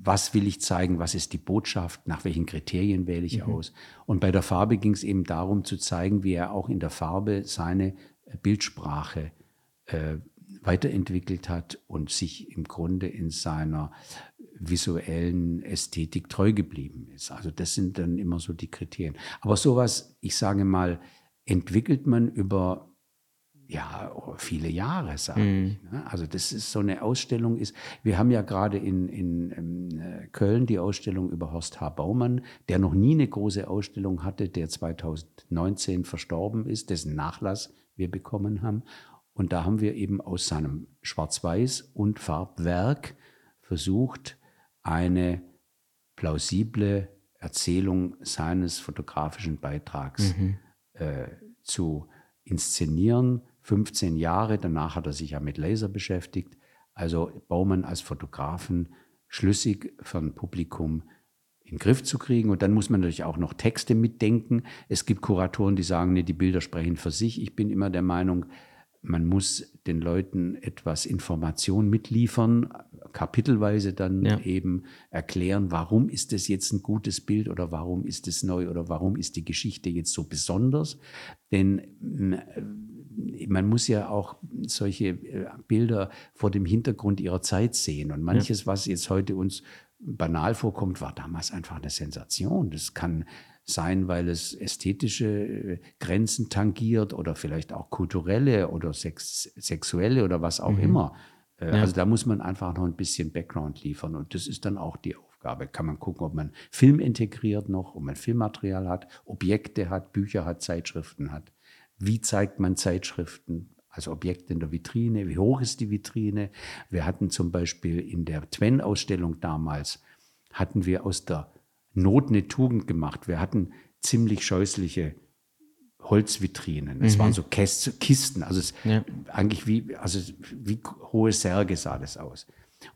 was will ich zeigen, was ist die Botschaft, nach welchen Kriterien wähle ich mhm. aus. Und bei der Farbe ging es eben darum zu zeigen, wie er auch in der Farbe seine äh, Bildsprache äh, weiterentwickelt hat und sich im Grunde in seiner visuellen Ästhetik treu geblieben ist. Also das sind dann immer so die Kriterien. Aber sowas, ich sage mal, entwickelt man über ja, viele Jahre, sage mhm. ich. Ne? Also das ist so eine Ausstellung ist, wir haben ja gerade in, in, in, äh, Köln die Ausstellung über Horst H. Baumann, der noch nie eine große Ausstellung hatte, der 2019 verstorben ist, dessen Nachlass wir bekommen haben. Und da haben wir eben aus seinem Schwarz-Weiß und Farbwerk versucht, eine plausible Erzählung seines fotografischen Beitrags mhm. äh, zu inszenieren, 15 Jahre. Danach hat er sich ja mit Laser beschäftigt. Also Baumann als Fotografen schlüssig für ein Publikum in den Griff zu kriegen. Und dann muss man natürlich auch noch Texte mitdenken. Es gibt Kuratoren, die sagen, nee, die Bilder sprechen für sich. Ich bin immer der Meinung, man muss den Leuten etwas Information mitliefern, kapitelweise dann ja. eben erklären, warum ist das jetzt ein gutes Bild oder warum ist es neu oder warum ist die Geschichte jetzt so besonders. Denn man muss ja auch solche äh, Bilder vor dem Hintergrund ihrer Zeit sehen. Und manches, ja. was jetzt heute uns banal vorkommt, war damals einfach eine Sensation. Das kann sein, weil es ästhetische äh, Grenzen tangiert oder vielleicht auch kulturelle oder sex sexuelle oder was auch mhm. immer. Äh, ja. Also da muss man einfach noch ein bisschen Background liefern und das ist dann auch die Aufgabe. Kann man gucken, ob man Film integriert noch, ob man Filmmaterial hat, Objekte hat, Bücher hat, Zeitschriften hat. Wie zeigt man Zeitschriften als Objekte in der Vitrine? Wie hoch ist die Vitrine? Wir hatten zum Beispiel in der Twen-Ausstellung damals, hatten wir aus der Not eine Tugend gemacht. Wir hatten ziemlich scheußliche Holzvitrinen. Es mhm. waren so Kisten, also es, ja. eigentlich wie, also wie hohe Särge sah das aus.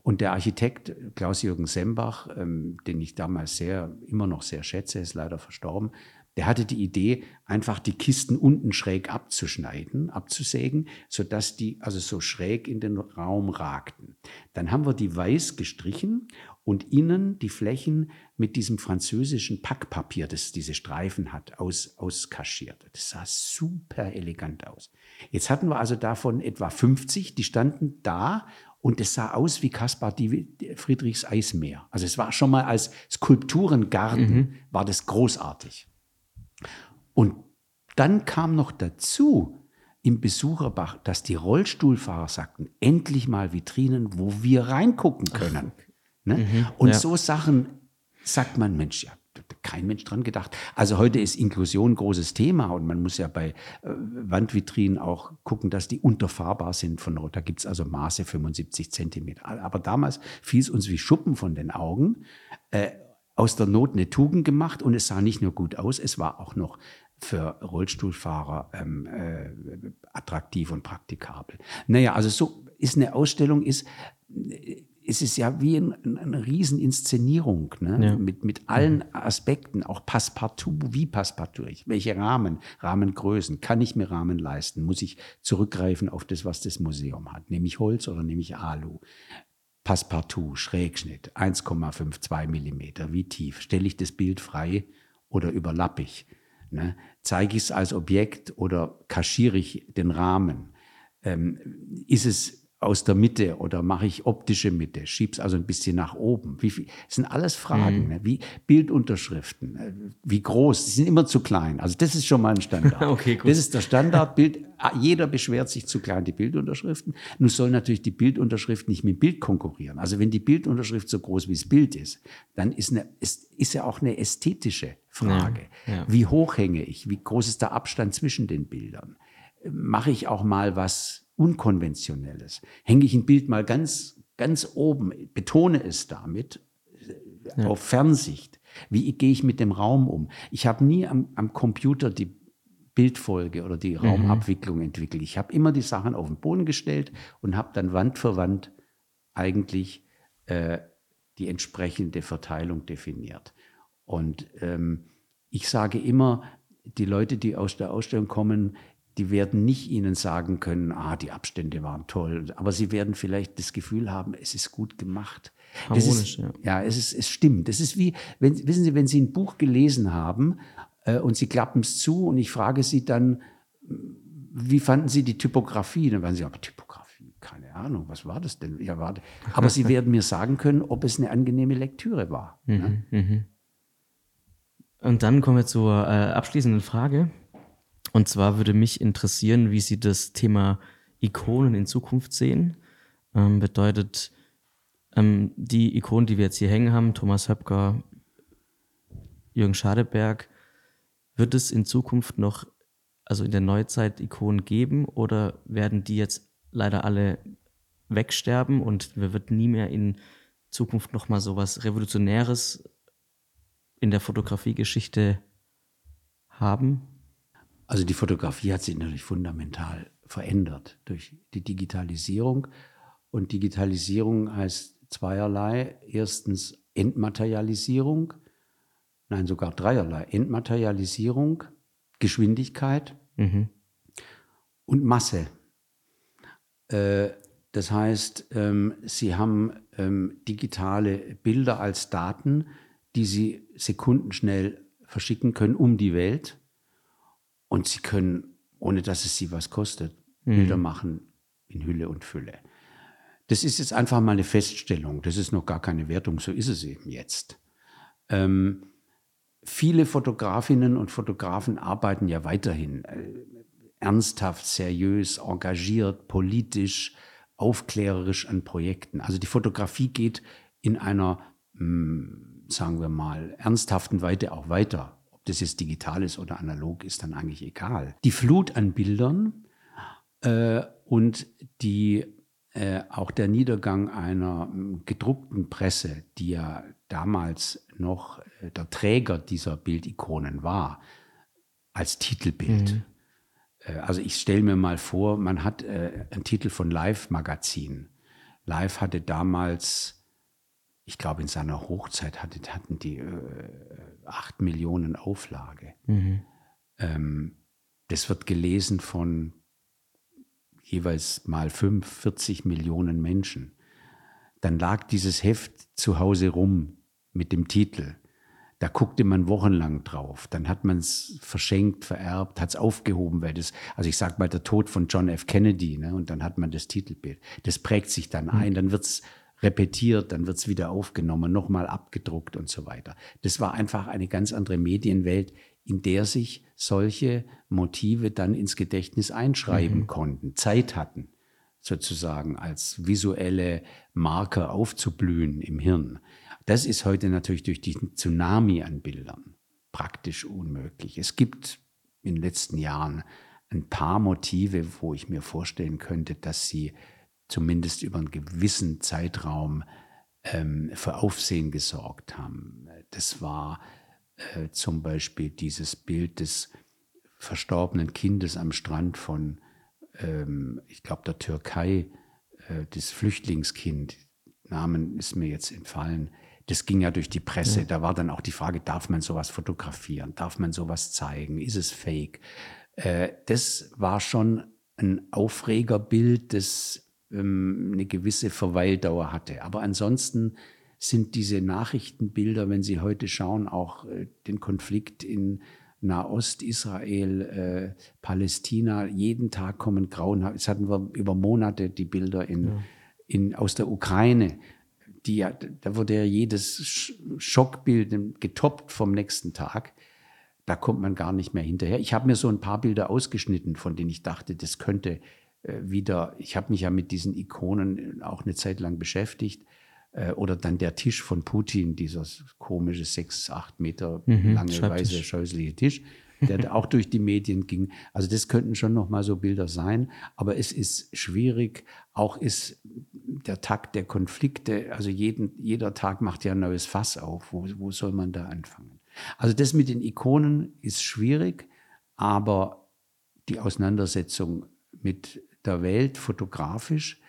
Und der Architekt Klaus-Jürgen Sembach, ähm, den ich damals sehr, immer noch sehr schätze, ist leider verstorben, der hatte die Idee, einfach die Kisten unten schräg abzuschneiden, abzusägen, sodass die also so schräg in den Raum ragten. Dann haben wir die weiß gestrichen und innen die Flächen mit diesem französischen Packpapier, das diese Streifen hat, aus, auskaschiert. Das sah super elegant aus. Jetzt hatten wir also davon etwa 50, die standen da und es sah aus wie Caspar Friedrichs Eismeer. Also es war schon mal als Skulpturengarten, mhm. war das großartig. Und dann kam noch dazu im Besucherbach, dass die Rollstuhlfahrer sagten, endlich mal Vitrinen, wo wir reingucken können. Ne? Mhm, Und ja. so Sachen sagt man, Mensch, ja, kein Mensch dran gedacht. Also heute ist Inklusion ein großes Thema und man muss ja bei äh, Wandvitrinen auch gucken, dass die unterfahrbar sind von Rot. Da gibt es also Maße 75 Zentimeter. Aber damals fiel es uns wie Schuppen von den Augen. Äh, aus der Not eine Tugend gemacht und es sah nicht nur gut aus, es war auch noch für Rollstuhlfahrer ähm, äh, attraktiv und praktikabel. Naja, also so ist eine Ausstellung, ist, es ist ja wie ein, eine Rieseninszenierung, ne? Ja. mit, mit allen mhm. Aspekten, auch Passepartout, wie Passepartout, welche Rahmen, Rahmengrößen, kann ich mir Rahmen leisten, muss ich zurückgreifen auf das, was das Museum hat, nehme ich Holz oder nehme ich Alu, Passepartout, Schrägschnitt, 1,52 Millimeter, wie tief, stelle ich das Bild frei oder überlappe ich? Ne? Zeige ich es als Objekt oder kaschiere ich den Rahmen? Ähm, ist es aus der Mitte oder mache ich optische Mitte, schieb's also ein bisschen nach oben. Wie viel, das sind alles Fragen, mhm. ne? wie Bildunterschriften, äh, wie groß, die sind immer zu klein. Also das ist schon mal ein Standard. okay, gut. Das ist der Standardbild. Ah, jeder beschwert sich zu klein die Bildunterschriften. Nun soll natürlich die Bildunterschrift nicht mit Bild konkurrieren. Also wenn die Bildunterschrift so groß wie das Bild ist, dann ist, eine, ist, ist ja auch eine ästhetische Frage. Ja, ja. Wie hoch hänge ich? Wie groß ist der Abstand zwischen den Bildern? Mache ich auch mal was Unkonventionelles. Hänge ich ein Bild mal ganz, ganz oben, betone es damit ja. auf Fernsicht. Wie gehe ich mit dem Raum um? Ich habe nie am, am, Computer die Bildfolge oder die mhm. Raumabwicklung mhm. entwickelt. Ich habe immer die Sachen auf den Boden gestellt und habe dann Wand für Wand eigentlich äh, die entsprechende Verteilung definiert. Und ähm, ich sage immer, die Leute, die aus der Ausstellung kommen, die werden nicht Ihnen sagen können, ah, die Abstände waren toll, aber sie werden vielleicht das Gefühl haben, es ist gut gemacht. Harmonisch, ist, ja. Ja, es, ist, es stimmt. Das ist wie, wenn, wissen Sie, wenn Sie ein Buch gelesen haben äh, und Sie klappen es zu und ich frage Sie dann, wie fanden Sie die Typografie? Dann werden Sie, aber Typografie, keine Ahnung, was war das denn? Ja, warte. Aber Sie werden mir sagen können, ob es eine angenehme Lektüre war. Mhm, ne? mhm. Und dann kommen wir zur äh, abschließenden Frage. Und zwar würde mich interessieren, wie Sie das Thema Ikonen in Zukunft sehen. Ähm, bedeutet, ähm, die Ikonen, die wir jetzt hier hängen haben, Thomas Höpker, Jürgen Schadeberg, wird es in Zukunft noch, also in der Neuzeit, Ikonen geben oder werden die jetzt leider alle wegsterben und wir wird nie mehr in Zukunft nochmal so was Revolutionäres in der Fotografiegeschichte haben? Also die Fotografie hat sich natürlich fundamental verändert durch die Digitalisierung. Und Digitalisierung heißt zweierlei. Erstens Entmaterialisierung, nein sogar dreierlei. Entmaterialisierung, Geschwindigkeit mhm. und Masse. Äh, das heißt, ähm, Sie haben ähm, digitale Bilder als Daten, die Sie sekundenschnell verschicken können um die Welt. Und Sie können, ohne dass es Sie was kostet, mhm. Bilder machen in Hülle und Fülle. Das ist jetzt einfach mal eine Feststellung. Das ist noch gar keine Wertung. So ist es eben jetzt. Ähm, viele Fotografinnen und Fotografen arbeiten ja weiterhin äh, ernsthaft, seriös, engagiert, politisch, aufklärerisch an Projekten. Also die Fotografie geht in einer, mh, hm, sagen wir mal, ernsthaften Weite auch weiter. Ob das jetzt digital ist oder analog, ist dann eigentlich egal. Die Flut an Bildern äh, und die äh, auch der Niedergang einer hm, gedruckten Presse, die ja damals noch äh, der Träger dieser Bildikonen war, als Titelbild. Mhm. Äh, also ich stelle mir mal vor, man hat äh, einen Titel von Live-Magazin. Live hatte damals, ich glaube in seiner Hochzeit hatte, hatten die äh, 8 Millionen Auflage. Mhm. Ähm, das wird gelesen von jeweils mal 5, 40 Millionen Menschen. Dann lag dieses Heft zu Hause rum mit dem Titel da guckte man wochenlang drauf. Dann hat man es verschenkt, vererbt, hat es aufgehoben, weil das, also ich sag mal, der Tod von John F. Kennedy, ne, und dann hat man das Titelbild. Das prägt sich dann mhm. ein, dann wird es repetiert, dann wird es wieder aufgenommen, nochmal abgedruckt und so weiter. Das war einfach eine ganz andere Medienwelt, in der sich solche Motive dann ins Gedächtnis einschreiben mhm. konnten, Zeit hatten, sozusagen als visuelle Marker aufzublühen im Hirn. Das ist heute natürlich durch diesen Tsunami an Bildern praktisch unmöglich. Es gibt in den letzten Jahren ein paar Motive, wo ich mir vorstellen könnte, dass sie zumindest über einen gewissen Zeitraum ähm, für Aufsehen gesorgt haben. Das war äh, zum Beispiel dieses Bild des verstorbenen Kindes am Strand von, ähm, ich glaube, der Türkei, äh, das Flüchtlingskind, Namen ist mir jetzt entfallen, das ging ja durch die Presse. Ja. Da war dann auch die Frage, darf man sowas fotografieren? Darf man sowas zeigen? Ist es fake? Äh, das war schon ein Aufregerbild, das ähm, eine gewisse Verweildauer hatte. Aber ansonsten sind diese Nachrichtenbilder, wenn Sie heute schauen, auch äh, den Konflikt in Nahost, Israel, äh, Palästina, jeden Tag kommen grauenhaft. Jetzt hatten wir über Monate die Bilder in, ja. in, aus der Ukraine die, da wurde ja jedes Schockbild getoppt vom nächsten Tag. Da kommt man gar nicht mehr hinterher. Ich habe mir so ein paar Bilder ausgeschnitten, von denen ich dachte, das könnte wieder, ich habe mich ja mit diesen Ikonen auch eine Zeit lang beschäftigt. Äh, oder dann der Tisch von Putin, dieser komische sechs, acht Meter mhm, lange, weiße, scheußliche Tisch der auch durch die Medien ging. Also das könnten schon noch mal so Bilder sein, aber es ist schwierig. Auch ist der Takt der Konflikte, also jeden, jeder Tag macht ja ein neues Fass auf. Wo, wo soll man da anfangen? Also das mit den Ikonen ist schwierig, aber die Auseinandersetzung mit der Welt fotografisch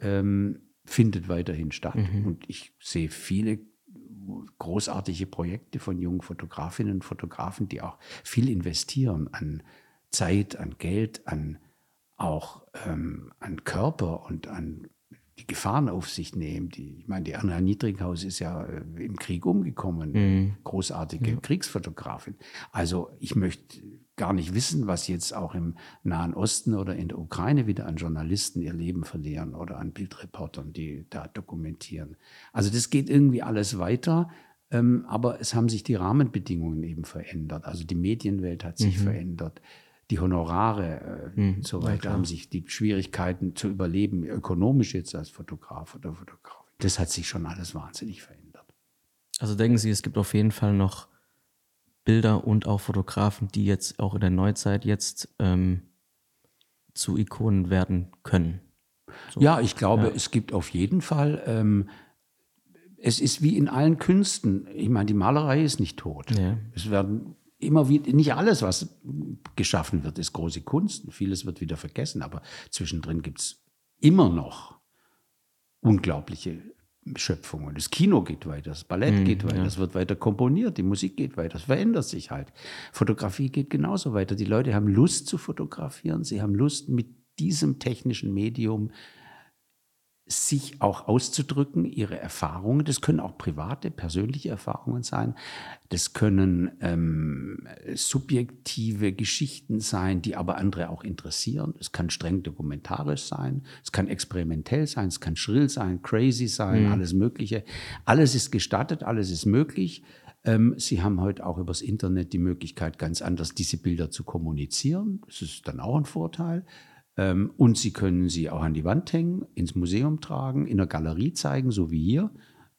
ähm, findet weiterhin statt. Mhm. Und ich sehe viele großartige Projekte von jungen Fotografinnen und Fotografen, die auch viel investieren an Zeit, an Geld, an auch ähm, an Körper und an die Gefahren auf sich nehmen. Die, ich meine, die Anna Niedrighaus ist ja äh, im Krieg umgekommen, mhm. großartige ja. Kriegsfotografin. Also ich möchte gar nicht wissen, was jetzt auch im Nahen Osten oder in der Ukraine wieder an Journalisten ihr Leben verlieren oder an Bildreportern, die da dokumentieren. Also das geht irgendwie alles weiter, ähm, aber es haben sich die Rahmenbedingungen eben verändert. Also die Medienwelt hat sich mhm. verändert. die Honorare äh, und so weiter, haben sich die Schwierigkeiten zu überleben, ökonomisch jetzt als Fotograf oder Fotograf. Das hat sich schon alles wahnsinnig verändert. Also denken Sie, es gibt auf jeden Fall noch Bilder und auch Fotografen, die jetzt auch in der Neuzeit jetzt ähm, zu Ikonen werden können. So. Ja, ich glaube, ja. es gibt auf jeden Fall, ähm, es ist wie in allen Künsten. Ich meine, die Malerei ist nicht tot. Ja. Es werden immer wieder, nicht alles, was geschaffen wird, ist große Kunst. Vieles wird wieder vergessen, aber zwischendrin gibt es immer noch unglaubliche Schöpfungen. Das Kino geht weiter, das Ballett mm, geht weiter, ja. es wird weiter komponiert, die Musik geht weiter, es verändert sich halt. Fotografie geht genauso weiter. Die Leute haben Lust zu fotografieren, sie haben Lust mit diesem technischen Medium sich auch auszudrücken, ihre Erfahrungen. Das können auch private, persönliche Erfahrungen sein. Das können ähm, subjektive Geschichten sein, die aber andere auch interessieren. Es kann streng dokumentarisch sein, es kann experimentell sein, es kann schrill sein, crazy sein, mhm. alles Mögliche. Alles ist gestattet, alles ist möglich. Ähm, Sie haben heute auch übers Internet die Möglichkeit, ganz anders diese Bilder zu kommunizieren. Das ist dann auch ein Vorteil. Ähm, und Sie können sie auch an die Wand hängen, ins Museum tragen, in der Galerie zeigen, so wie hier.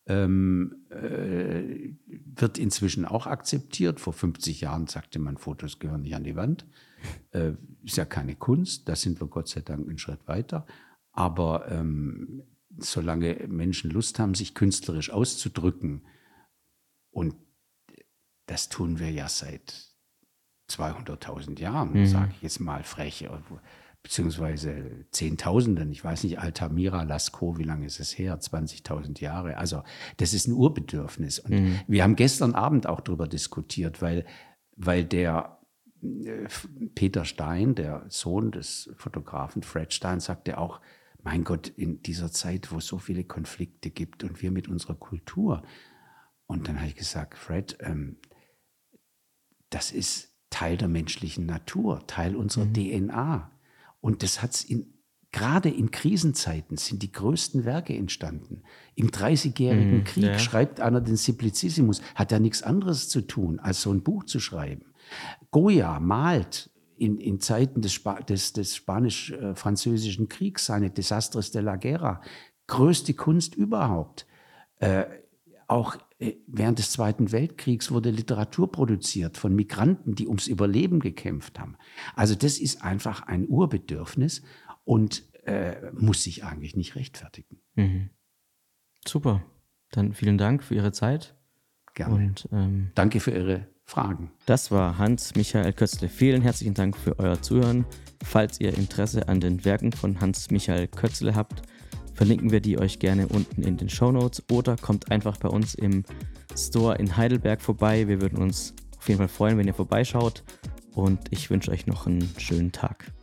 Ähm, äh, wird inzwischen auch akzeptiert. Vor 50 Jahren sagte man, Fotos gehören nicht an die Wand. Äh, ist ja keine Kunst, da sind wir Gott sei Dank einen Schritt weiter. Aber ähm, solange Menschen Lust haben, sich künstlerisch auszudrücken, und das tun wir ja seit 200.000 Jahren, mhm. sage ich jetzt mal frech, beziehungsweise Zehntausenden, ich weiß nicht, Altamira, Lascaux, wie lange ist es her? 20.000 Jahre. Also das ist ein Urbedürfnis. Und mhm. wir haben gestern Abend auch darüber diskutiert, weil, weil der äh, Peter Stein, der Sohn des Fotografen Fred Stein, sagte auch, mein Gott, in dieser Zeit, wo es so viele Konflikte gibt und wir mit unserer Kultur. Und dann habe ich gesagt, Fred, ähm, das ist Teil der menschlichen Natur, Teil unserer mhm. DNA. Und das hat es in gerade in Krisenzeiten sind die größten Werke entstanden. Im Dreißigjährigen mm, Krieg ja. schreibt einer den Simplicissimus, hat ja nichts anderes zu tun, als so ein Buch zu schreiben. Goya malt in, in Zeiten des, Spa des, des Spanisch-Französischen Kriegs seine Desastres de la Guerra. Größte Kunst überhaupt. Äh, auch äh, während des Zweiten Weltkriegs wurde Literatur produziert von Migranten, die ums Überleben gekämpft haben. Also das ist einfach ein Urbedürfnis und äh, muss sich eigentlich nicht rechtfertigen. Mhm. Super. Dann vielen Dank für Ihre Zeit. Gerne. Und, ähm, Danke für Ihre Fragen. Das war Hans-Michael Kötzle. Vielen herzlichen Dank für euer Zuhören. Falls ihr Interesse an den Werken von Hans-Michael Kötzle habt, verlinken wir die euch gerne unten in den Show Notes oder kommt einfach bei uns im Store in Heidelberg vorbei. Wir würden uns auf jeden Fall freuen, wenn ihr vorbeischaut und ich wünsche euch noch einen schönen Tag.